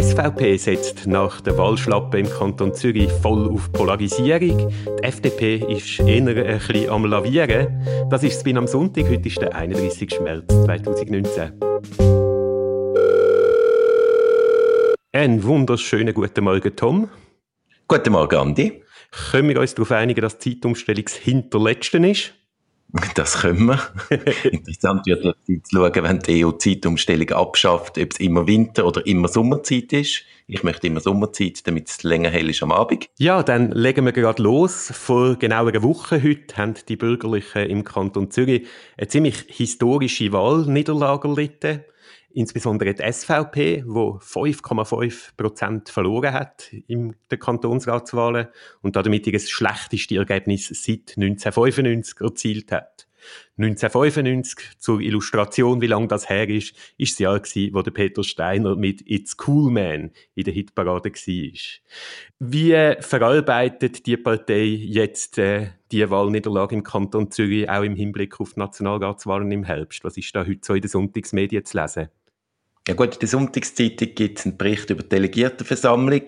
SVP setzt nach der Wahlschlappe im Kanton Zürich voll auf Polarisierung. Die FDP ist eher ein bisschen am Lavieren. Das ist Spin am Sonntag. Heute ist der 31. März 2019. Einen wunderschönen guten Morgen, Tom. Guten Morgen, Andi. Können wir uns darauf einigen, dass die Zeitumstellung das Hinterletzte ist? Das können wir. Interessant wird zu schauen, wenn die EU-Zeitumstellung abschafft, ob es immer Winter- oder immer Sommerzeit ist. Ich möchte immer Sommerzeit, damit es länger hell ist am Abend. Ja, dann legen wir gerade los. Vor genau einer Woche heute haben die Bürgerlichen im Kanton Zürich eine ziemlich historische Wahlniederlage erlitten insbesondere die SVP, wo 5,5 Prozent verloren hat in den Kantonsratswahlen und damit ihr schlechteste Ergebnis seit 1995 erzielt hat. 1995, zur Illustration, wie lange das her ist, ist das Jahr gewesen, wo der Peter Steiner mit It's Cool Man in der Hitparade war. Wie verarbeitet die Partei jetzt äh, die Wahlniederlage im Kanton Zürich auch im Hinblick auf die Nationalratswahlen im Herbst? Was ist da heute so in den Sonntagsmedien zu lesen? Ja gut, in der Sonntagszeitung gibt es einen Bericht über die Delegiertenversammlung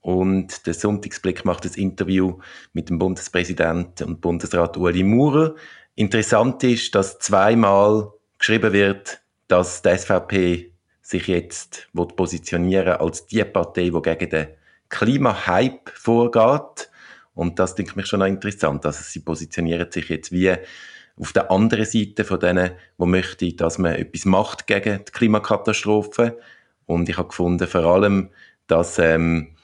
und der Sonntagsblick macht das Interview mit dem Bundespräsidenten und Bundesrat Ueli Maurer. Interessant ist, dass zweimal geschrieben wird, dass die SVP sich jetzt positionieren als die Partei, die gegen den Klimahype vorgeht. Und das denke ich schon noch interessant. Also sie positionieren sich jetzt wie auf der anderen Seite von denen, die möchten, dass man etwas macht gegen die Klimakatastrophe. Und ich habe gefunden, vor allem, dass ähm,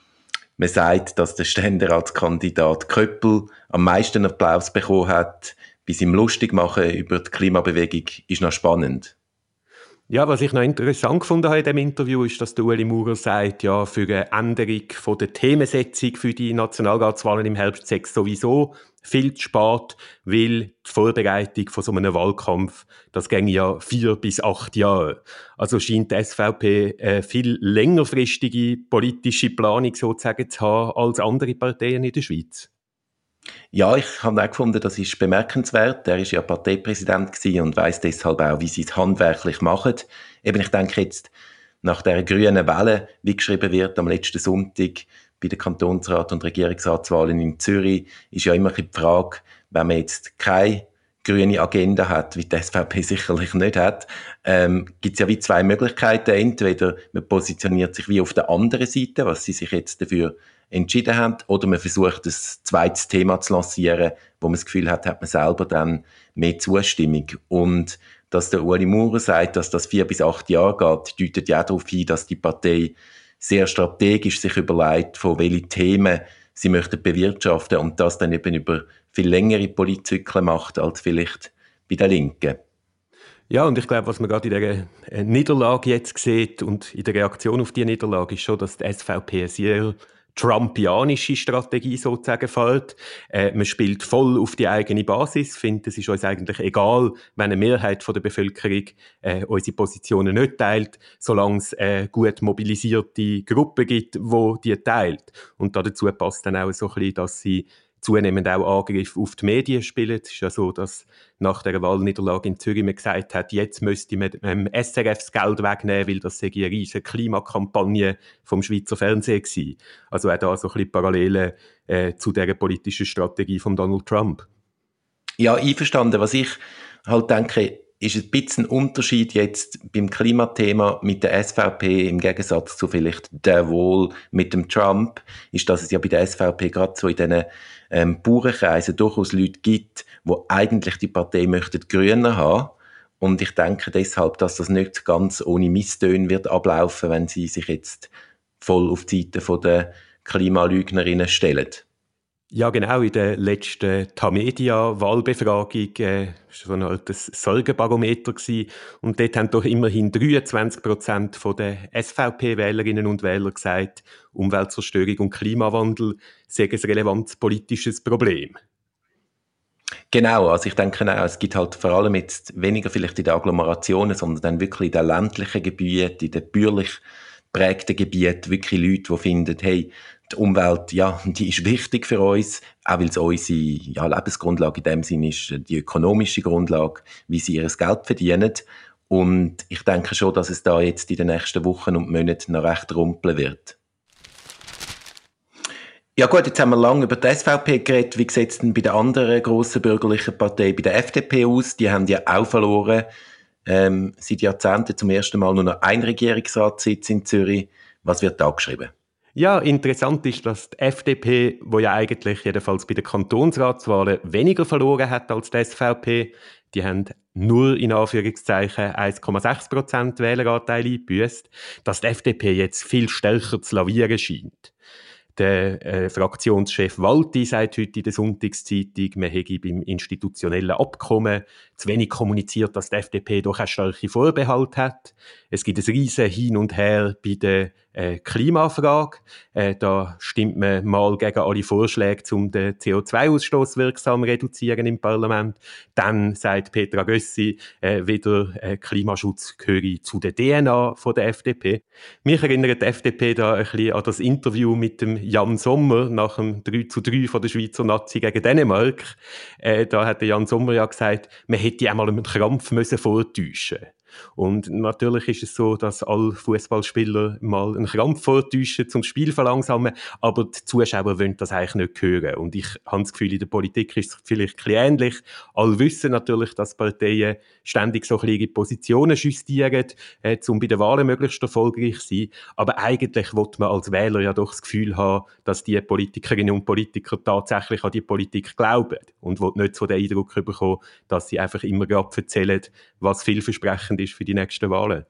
man sagt, dass der Ständeratskandidat Köppel am meisten Applaus bekommen hat, bis ihm lustig machen über die Klimabewegung, ist noch spannend. Ja, was ich noch interessant gefunden habe in dem Interview, ist, dass der Ueli Maurer sagt, ja, für eine Änderung von der Themensetzung für die Nationalratswahlen im Herbst sechs sowieso viel zu spät, weil die Vorbereitung von so einem Wahlkampf, das ging ja vier bis acht Jahre. Also scheint die SVP eine viel längerfristige politische Planung sozusagen zu haben als andere Parteien in der Schweiz. Ja, ich habe auch gefunden, das ist bemerkenswert. Er ist ja Parteipräsident und weiß deshalb auch, wie sie es handwerklich machen. Eben, ich denke jetzt, nach der grünen Welle, wie geschrieben wird am letzten Sonntag bei den Kantonsrat- und Regierungsratswahlen in Zürich, ist ja immer die Frage, wenn man jetzt keine grüne Agenda hat, wie die SVP sicherlich nicht hat, ähm, gibt es ja wie zwei Möglichkeiten. Entweder man positioniert sich wie auf der anderen Seite, was sie sich jetzt dafür entschieden haben, oder man versucht, ein zweites Thema zu lancieren, wo man das Gefühl hat, hat man selber dann mehr Zustimmung. Und dass der Uli Maurer sagt, dass das vier bis acht Jahre geht, deutet ja darauf hin, dass die Partei sehr strategisch sich überlegt, von welchen Themen sie möchten bewirtschaften und das dann eben über viel längere Politzyklen macht als vielleicht bei der Linken. Ja, und ich glaube, was man gerade in der äh, Niederlage jetzt sieht und in der Reaktion auf die Niederlage ist schon, dass die SVP sehr trumpianische Strategie sozusagen fällt. Äh, man spielt voll auf die eigene Basis, findet, es ist uns eigentlich egal, wenn eine Mehrheit von der Bevölkerung äh, unsere Positionen nicht teilt, solange es eine gut mobilisierte Gruppe gibt, wo die teilt. Und dazu passt dann auch so ein bisschen, dass sie zunehmend auch Angriff auf die Medien spielen. Es ist ja so, dass nach der Wahlniederlage in Zürich man gesagt hat, jetzt müsste man ähm, SRF das Geld wegnehmen, weil das sei eine riesige Klimakampagne vom Schweizer Fernsehen gewesen. Also auch da so ein bisschen Parallelen äh, zu der politischen Strategie von Donald Trump. Ja, einverstanden. Was ich halt denke, ist ein bisschen ein Unterschied jetzt beim Klimathema mit der SVP im Gegensatz zu vielleicht der Wohl mit dem Trump, ist, dass es ja bei der SVP gerade so in diesen ähm, Bauernkreisen durchaus Leute gibt, wo eigentlich die Partei möchte Grüne haben. Und ich denke deshalb, dass das nicht ganz ohne Misstöne wird ablaufen, wenn sie sich jetzt voll auf die Seite der Klimalügnerinnen stellen. Ja, genau. In der letzten Tamedia-Wahlbefragung äh, so ein altes Sorgenbarometer gewesen. Und dort haben doch immerhin 23 Prozent der SVP-Wählerinnen und Wähler gesagt, Umweltzerstörung und Klimawandel seien ein relevantes politisches Problem. Genau, also ich denke auch, es gibt halt vor allem jetzt weniger vielleicht in den Agglomerationen, sondern dann wirklich in den ländlichen Gebieten, in den bürgerlich prägten Gebieten wirklich Leute, die finden, hey, die Umwelt, ja, die ist wichtig für uns, auch weil es unsere ja, Lebensgrundlage in dem Sinne ist, die ökonomische Grundlage, wie sie ihr Geld verdienen. Und ich denke schon, dass es da jetzt in den nächsten Wochen und Monaten noch recht rumpeln wird. Ja gut, jetzt haben wir lange über die SVP geredet. Wie sieht es denn bei der anderen grossen bürgerlichen Partei, bei der FDP aus? Die haben ja auch verloren. Ähm, seit Jahrzehnten zum ersten Mal nur noch ein Regierungsratssitz in Zürich. Was wird da geschrieben? Ja, interessant ist, dass die FDP, wo ja eigentlich jedenfalls bei den Kantonsratswahlen weniger verloren hat als die SVP, die haben nur in Anführungszeichen 1,6 Prozent Wähleranteil eingebüßt, dass die FDP jetzt viel stärker zu lavieren scheint. Der äh, Fraktionschef Walti sagt heute in der Sonntagszeitung, man hätte beim institutionellen Abkommen zu wenig kommuniziert, dass die FDP doch eine starke Vorbehalt hat. Es gibt ein riesen Hin und Her bei der äh, Klimafrage. Äh, da stimmt man mal gegen alle Vorschläge, um den CO2-Ausstoß wirksam reduzieren im Parlament. Dann sagt Petra Gössi, äh, wieder äh, Klimaschutz gehöre zu der DNA von der FDP. Mich erinnert die FDP da ein bisschen an das Interview mit dem Jan Sommer nach dem 3 zu 3 von der Schweizer Nazi gegen Dänemark. Äh, da hat der Jan Sommer ja gesagt, man hätte einmal einen Krampf müssen vortäuschen und natürlich ist es so, dass alle Fußballspieler mal einen Krampf vortäuschen zum Spiel verlangsamen, aber die Zuschauer wollen das eigentlich nicht hören. Und ich habe das Gefühl, in der Politik ist es vielleicht ähnlich. Alle wissen natürlich, dass Parteien ständig so kleine Positionen justieren, äh, um bei den Wahlen möglichst erfolgreich zu sein. Aber eigentlich will man als Wähler ja doch das Gefühl haben, dass die Politikerinnen und Politiker tatsächlich an die Politik glauben und will nicht so den Eindruck bekommen, dass sie einfach immer gerade erzählen, was vielversprechend ist für die nächsten Wahlen.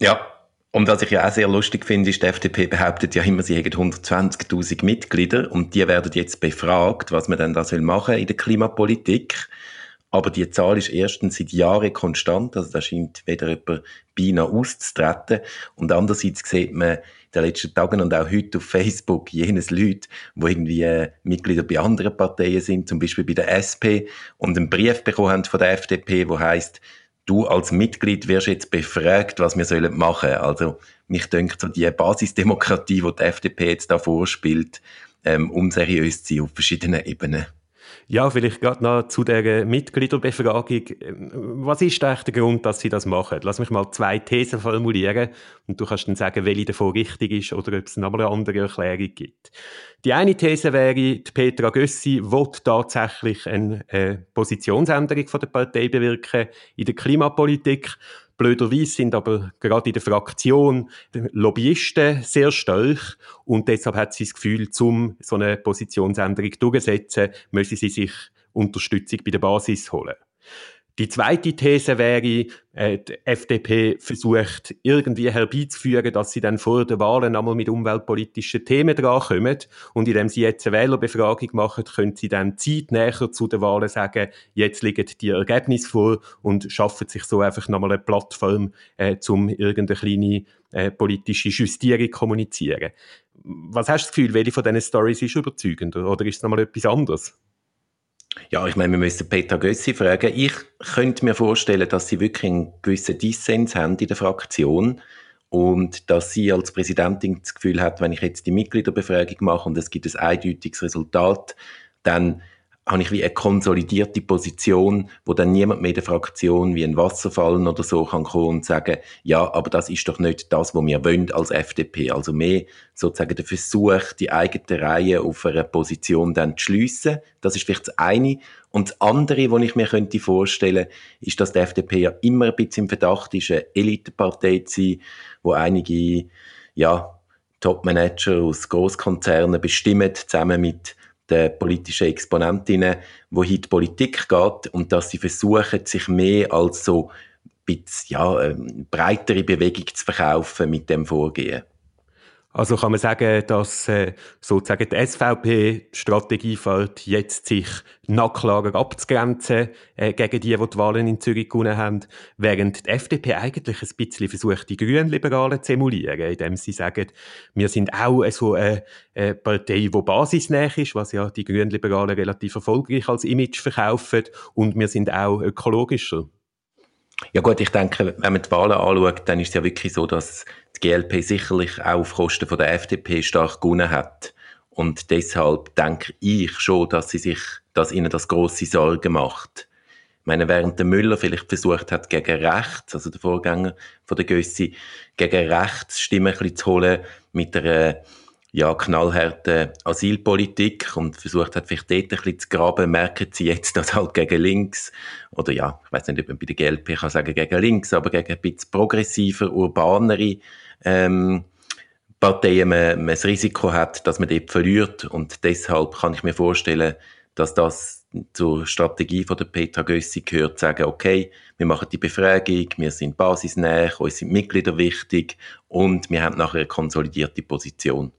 Ja, und was ich ja auch sehr lustig finde, ist, die FDP behauptet ja immer, sie hätten 120.000 Mitglieder und die werden jetzt befragt, was man denn da soll machen in der Klimapolitik. Aber die Zahl ist erstens seit Jahren konstant, also da scheint weder jemand beinahe auszutreten. Und andererseits sieht man in den letzten Tagen und auch heute auf Facebook jenes Leute, wo irgendwie äh, Mitglieder bei anderen Parteien sind, zum Beispiel bei der SP, und einen Brief bekommen haben von der FDP, wo heißt du als Mitglied wirst jetzt befragt, was wir sollen machen. Also mich denkt so die Basisdemokratie, die die FDP jetzt da vorspielt, ähm, unseriös zu sein auf verschiedenen Ebenen. Ja, vielleicht gerade noch zu der Mitgliederbefragung. Was ist eigentlich der Grund, dass Sie das machen? Lass mich mal zwei Thesen formulieren und du kannst dann sagen, welche davon richtig ist oder ob es noch eine andere Erklärung gibt. Die eine These wäre, die Petra Gössi will tatsächlich eine äh, Positionsänderung von der Partei bewirken in der Klimapolitik. Blöderweise sind aber gerade in der Fraktion Lobbyisten sehr stark und deshalb hat sie das Gefühl, um so eine Positionsänderung durchzusetzen, müssen sie sich Unterstützung bei der Basis holen. Die zweite These wäre, äh, die FDP versucht irgendwie herbeizuführen, dass sie dann vor den Wahlen einmal mit umweltpolitischen Themen drankommen. Und indem sie jetzt eine Wählerbefragung machen, können sie dann zeitnäher zu den Wahlen sagen, jetzt liegen die Ergebnisse vor und schaffen sich so einfach nochmal eine Plattform, äh, um irgendeine kleine äh, politische Justierung zu kommunizieren. Was hast du das Gefühl, welche von diesen Stories ist überzeugender oder ist es nochmal etwas anderes? Ja, ich meine, wir müssen Peter Gössi fragen. Ich könnte mir vorstellen, dass sie wirklich einen gewissen Dissens haben in der Fraktion und dass sie als Präsidentin das Gefühl hat, wenn ich jetzt die Mitgliederbefragung mache und es gibt ein eindeutiges Resultat, dann habe ich wie eine konsolidierte Position, wo dann niemand mehr in der Fraktion wie ein Wasserfallen oder so kann kommen und sagen, ja, aber das ist doch nicht das, was wir wollen als FDP. Also mehr sozusagen der Versuch, die eigene Reihe auf einer Position dann zu schliessen. Das ist vielleicht das eine. Und das andere, was ich mir könnte vorstellen, ist, dass die FDP ja immer ein bisschen im Verdacht ist, eine Elitepartei zu sein, wo einige, ja, Top-Manager aus Großkonzernen bestimmen, zusammen mit der politischen Exponentinnen, wo heute die Politik geht und dass sie versuchen, sich mehr als so bisschen, ja, ähm, breitere Bewegung zu verkaufen mit dem Vorgehen. Also kann man sagen, dass äh, sozusagen die SVP-Strategie fällt, jetzt sich nachklager abzugrenzen äh, gegen die, die die Wahlen in Zürich gewonnen haben, während die FDP eigentlich ein bisschen versucht, die Grünliberalen zu emulieren, indem sie sagen, wir sind auch so eine, eine Partei, die basisnäher ist, was ja die Grünliberalen relativ erfolgreich als Image verkaufen, und wir sind auch ökologischer. Ja gut, ich denke, wenn man die Wahlen anschaut, dann ist es ja wirklich so, dass die GLP sicherlich auch auf Kosten von der FDP stark gewonnen hat. Und deshalb denke ich schon, dass sie sich, dass ihnen das große Sorgen macht. Ich meine, während der Müller vielleicht versucht hat, gegen rechts, also der Vorgänger von der Gössi, gegen rechts Stimmen ein bisschen zu holen mit einer ja, knallharte Asylpolitik und versucht hat, vielleicht dort ein bisschen zu graben, merken sie jetzt, dass halt gegen links, oder ja, ich weiß nicht, ob man bei der GLP kann sagen gegen links, aber gegen ein bisschen progressiver, urbanere ähm, Parteien man, man das Risiko hat, dass man dort verliert und deshalb kann ich mir vorstellen, dass das zur Strategie von der Petra Gössi gehört, sagen, okay, wir machen die Befragung, wir sind basisnäher, uns sind Mitglieder wichtig und wir haben nachher eine konsolidierte Position.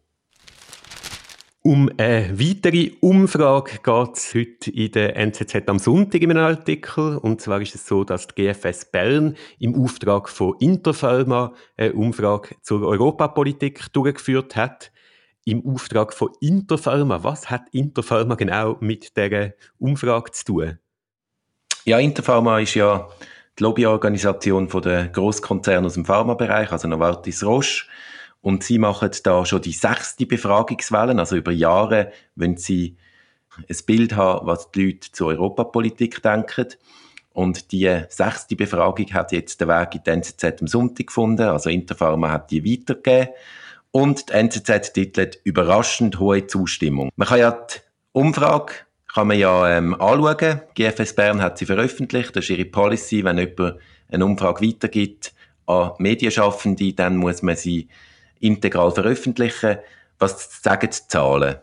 Um eine weitere Umfrage geht es heute in der NZZ am Sonntag in einem Artikel. Und zwar ist es so, dass die GFS Bern im Auftrag von Interpharma eine Umfrage zur Europapolitik durchgeführt hat. Im Auftrag von Interpharma. Was hat Interpharma genau mit dieser Umfrage zu tun? Ja, Interpharma ist ja die Lobbyorganisation der Großkonzerne aus dem Pharmabereich, also Novartis Roche. Und sie machen da schon die sechste Befragungswelle, also über Jahre, wenn sie ein Bild haben, was die Leute zur Europapolitik denken. Und die sechste Befragung hat jetzt den Weg in die NZZ am Sonntag gefunden. Also Interpharma hat die weitergegeben. Und die NZZ titelt überraschend hohe Zustimmung. Man kann ja die Umfrage kann man ja ähm, anschauen. GFS Bern hat sie veröffentlicht. Das ist ihre Policy. Wenn jemand eine Umfrage weitergibt an Medienschaffende, dann muss man sie integral veröffentlichen. Was sagen die Zahlen?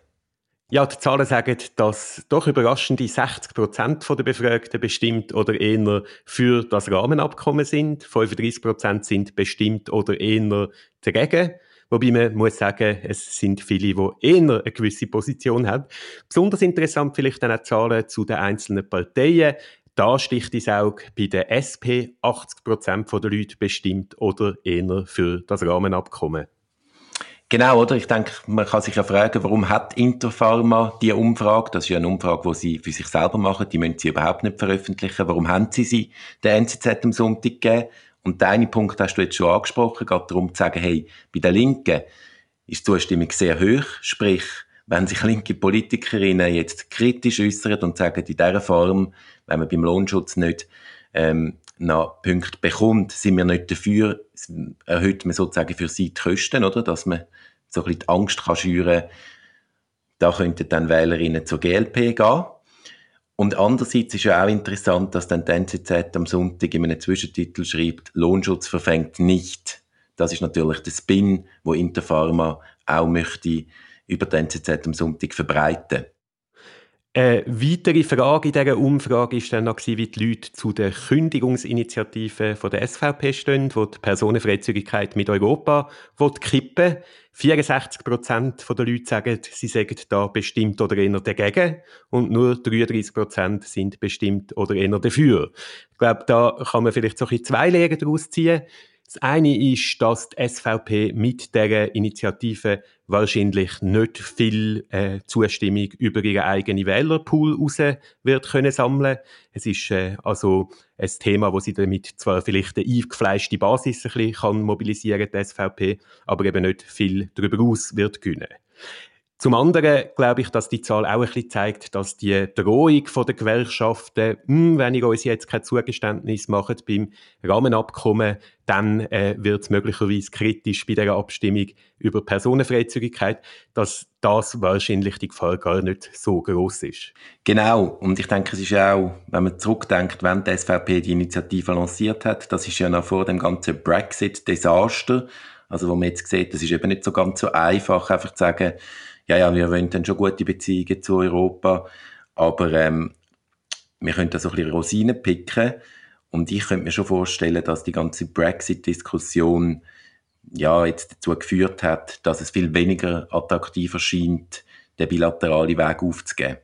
Ja, die Zahlen sagen, dass doch überraschende 60 Prozent der Befragten bestimmt oder eher für das Rahmenabkommen sind. 35 Prozent sind bestimmt oder eher dagegen. Wobei man muss sagen, es sind viele, die eher eine gewisse Position haben. Besonders interessant vielleicht dann auch Zahlen zu den einzelnen Parteien. Da sticht ins Auge bei der SP 80 Prozent der Leute bestimmt oder eher für das Rahmenabkommen. Genau, oder? Ich denke, man kann sich ja fragen, warum hat Interpharma die Umfrage? Das ist ja eine Umfrage, die sie für sich selber machen. Die müssen sie überhaupt nicht veröffentlichen. Warum haben sie sie der NZZ am Sonntag gegeben? Und deinen Punkt hast du jetzt schon angesprochen, geht darum zu sagen, hey, bei den Linken ist die Zustimmung sehr hoch. Sprich, wenn sich linke Politikerinnen jetzt kritisch äußern und sagen, in dieser Form, wenn man beim Lohnschutz nicht ähm, noch Punkte bekommt, sind wir nicht dafür, erhöht man sozusagen für sie die Kosten, oder? Dass man so ein bisschen die Angst kann schüren da könnten dann Wählerinnen zur GLP gehen. Und andererseits ist ja auch interessant, dass dann die NZZ am Sonntag in einem Zwischentitel schreibt, Lohnschutz verfängt nicht. Das ist natürlich der Spin, wo Interpharma auch möchte über die NZZ am Sonntag verbreiten. Eine weitere Frage in dieser Umfrage war dann noch, wie die Leute zu der Kündigungsinitiative der SVP stehen, die die Personenfreizügigkeit mit Europa kippen 64 Prozent der Leute sagen, sie sagen da bestimmt oder eher dagegen und nur 33 Prozent sind bestimmt oder eher dafür. Ich glaube, da kann man vielleicht so ein bisschen zwei Lehren daraus ziehen. Das eine ist, dass die SVP mit dieser Initiative wahrscheinlich nicht viel äh, Zustimmung über ihren eigenen Wählerpool raus wird können sammeln. Es ist äh, also ein Thema, wo sie damit zwar vielleicht eine eingefleischte Basis ein bisschen kann mobilisieren, die SVP, aber eben nicht viel darüber aus wird gewinnen. Zum anderen glaube ich, dass die Zahl auch ein bisschen zeigt, dass die Drohung der Gewerkschaften, hm, wenn ihr uns jetzt kein Zugeständnis macht beim Rahmenabkommen, dann äh, wird es möglicherweise kritisch bei der Abstimmung über Personenfreizügigkeit, dass das wahrscheinlich die Gefahr gar nicht so groß ist. Genau, und ich denke, es ist auch, wenn man zurückdenkt, wenn die SVP die Initiative lanciert hat, das ist ja noch vor dem ganzen Brexit-Desaster, also wo man jetzt sieht, das ist eben nicht so ganz so einfach, einfach zu sagen, ja, ja, wir wollen dann schon gute Beziehungen zu Europa, aber ähm, wir können da so ein bisschen Rosinen picken und ich könnte mir schon vorstellen, dass die ganze Brexit-Diskussion ja, jetzt dazu geführt hat, dass es viel weniger attraktiv erscheint, den bilateralen Weg aufzugeben.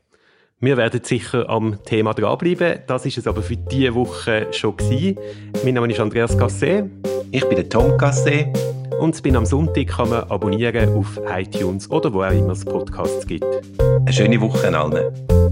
Wir werden sicher am Thema dranbleiben. Das ist es aber für diese Woche schon gewesen. Mein Name ist Andreas Gasset. Ich bin der Tom Gasset. Und das bin am Sonntag kann man abonnieren auf iTunes oder wo auch immer es Podcasts gibt. Eine schöne Woche allen.